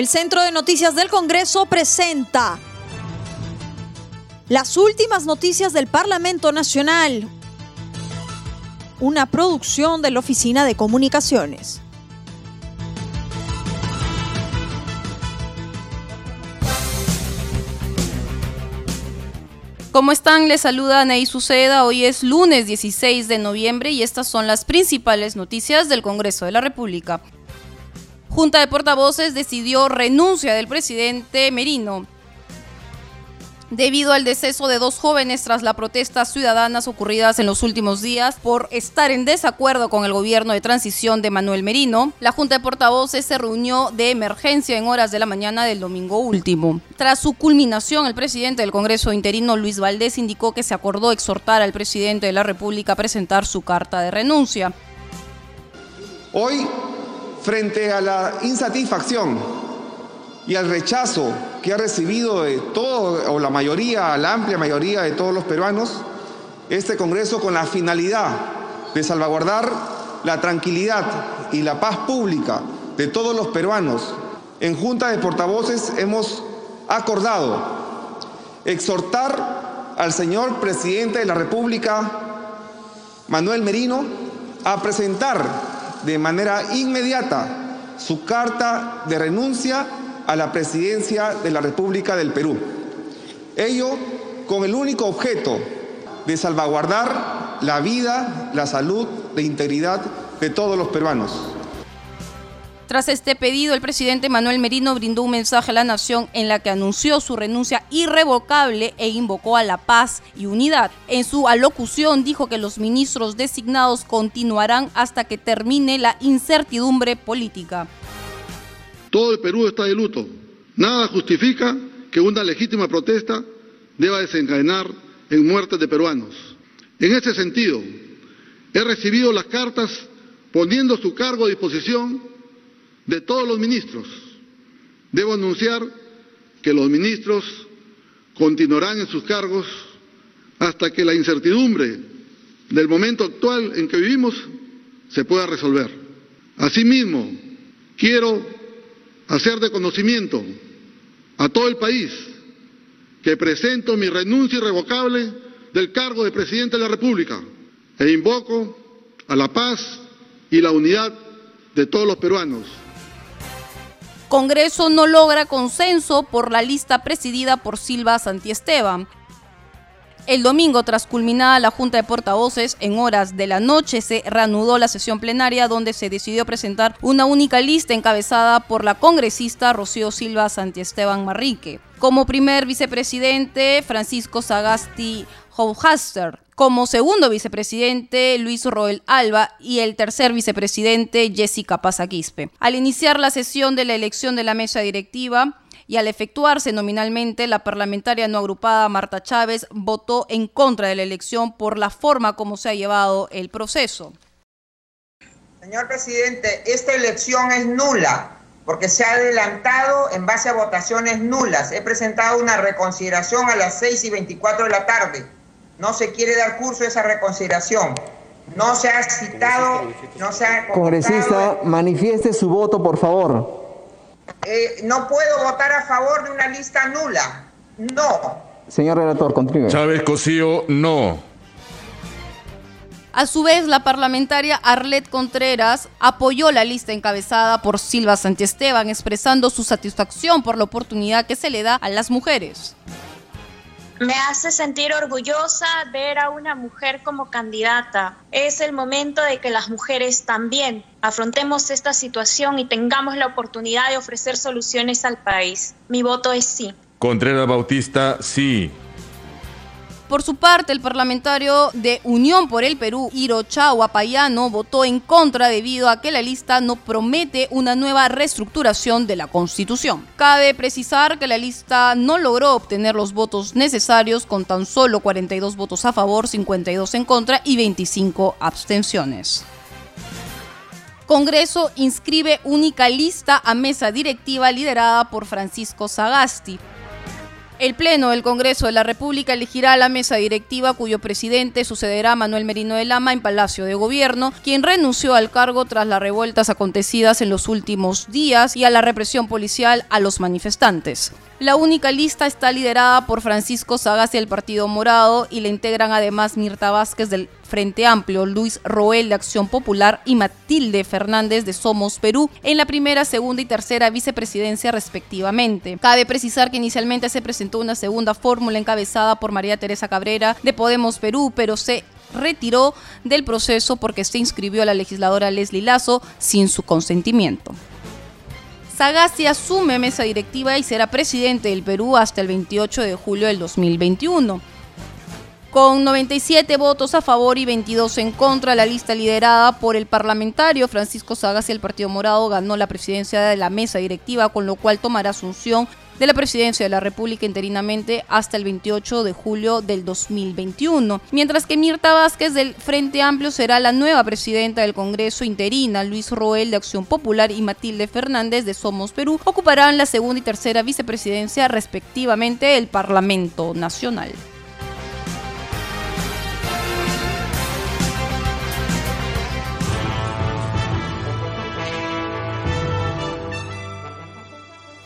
El Centro de Noticias del Congreso presenta las últimas noticias del Parlamento Nacional, una producción de la Oficina de Comunicaciones. ¿Cómo están? Les saluda Ney Suceda. Hoy es lunes 16 de noviembre y estas son las principales noticias del Congreso de la República. Junta de Portavoces decidió renuncia del presidente Merino debido al deceso de dos jóvenes tras las protestas ciudadanas ocurridas en los últimos días por estar en desacuerdo con el gobierno de transición de Manuel Merino. La Junta de Portavoces se reunió de emergencia en horas de la mañana del domingo último. Tras su culminación, el presidente del Congreso interino, Luis Valdés, indicó que se acordó exhortar al presidente de la República a presentar su carta de renuncia. Hoy, frente a la insatisfacción y al rechazo que ha recibido de todo, o la mayoría, la amplia mayoría de todos los peruanos, este Congreso con la finalidad de salvaguardar la tranquilidad y la paz pública de todos los peruanos, en Junta de Portavoces hemos acordado exhortar al señor presidente de la República, Manuel Merino, a presentar de manera inmediata su carta de renuncia a la presidencia de la República del Perú. Ello con el único objeto de salvaguardar la vida, la salud, la integridad de todos los peruanos. Tras este pedido, el presidente Manuel Merino brindó un mensaje a la nación en la que anunció su renuncia irrevocable e invocó a la paz y unidad. En su alocución dijo que los ministros designados continuarán hasta que termine la incertidumbre política. Todo el Perú está de luto. Nada justifica que una legítima protesta deba desencadenar en muertes de peruanos. En ese sentido, he recibido las cartas poniendo su cargo a disposición de todos los ministros. Debo anunciar que los ministros continuarán en sus cargos hasta que la incertidumbre del momento actual en que vivimos se pueda resolver. Asimismo, quiero hacer de conocimiento a todo el país que presento mi renuncia irrevocable del cargo de presidente de la República e invoco a la paz y la unidad de todos los peruanos. Congreso no logra consenso por la lista presidida por Silva Santiesteban. El domingo, tras culminada la Junta de Portavoces, en horas de la noche se reanudó la sesión plenaria donde se decidió presentar una única lista encabezada por la congresista Rocío Silva Santiesteban Marrique. Como primer vicepresidente, Francisco Sagasti Houhaster. Como segundo vicepresidente, Luis Roel Alba. Y el tercer vicepresidente, Jessica Pazaquispe. Al iniciar la sesión de la elección de la mesa directiva, y al efectuarse nominalmente, la parlamentaria no agrupada Marta Chávez votó en contra de la elección por la forma como se ha llevado el proceso. Señor presidente, esta elección es nula porque se ha adelantado en base a votaciones nulas. He presentado una reconsideración a las 6 y 24 de la tarde. No se quiere dar curso a esa reconsideración. No se ha citado, no se ha... Congresista, manifieste su voto, por favor. Eh, no puedo votar a favor de una lista nula. No. Señor relator, continúe. Chávez Cosío, no. A su vez, la parlamentaria Arlet Contreras apoyó la lista encabezada por Silva Santiesteban, expresando su satisfacción por la oportunidad que se le da a las mujeres. Me hace sentir orgullosa ver a una mujer como candidata. Es el momento de que las mujeres también afrontemos esta situación y tengamos la oportunidad de ofrecer soluciones al país. Mi voto es sí. Contreras Bautista, sí. Por su parte, el parlamentario de Unión por el Perú, Hirochao Guapayano, votó en contra debido a que la lista no promete una nueva reestructuración de la Constitución. Cabe precisar que la lista no logró obtener los votos necesarios con tan solo 42 votos a favor, 52 en contra y 25 abstenciones. Congreso inscribe única lista a mesa directiva liderada por Francisco Sagasti. El Pleno del Congreso de la República elegirá a la mesa directiva cuyo presidente sucederá a Manuel Merino de Lama en Palacio de Gobierno, quien renunció al cargo tras las revueltas acontecidas en los últimos días y a la represión policial a los manifestantes. La única lista está liderada por Francisco Sagasti del Partido Morado y la integran además Mirta Vázquez del Frente Amplio, Luis Roel de Acción Popular y Matilde Fernández de Somos Perú en la primera, segunda y tercera vicepresidencia respectivamente. Cabe precisar que inicialmente se presentó una segunda fórmula encabezada por María Teresa Cabrera de Podemos Perú, pero se retiró del proceso porque se inscribió a la legisladora Leslie Lazo sin su consentimiento. Sagasti asume mesa directiva y será presidente del Perú hasta el 28 de julio del 2021. Con 97 votos a favor y 22 en contra, la lista liderada por el parlamentario Francisco Sagasti del Partido Morado ganó la presidencia de la mesa directiva, con lo cual tomará asunción de la presidencia de la República interinamente hasta el 28 de julio del 2021, mientras que Mirta Vázquez del Frente Amplio será la nueva presidenta del Congreso interina, Luis Roel de Acción Popular y Matilde Fernández de Somos Perú ocuparán la segunda y tercera vicepresidencia respectivamente del Parlamento Nacional.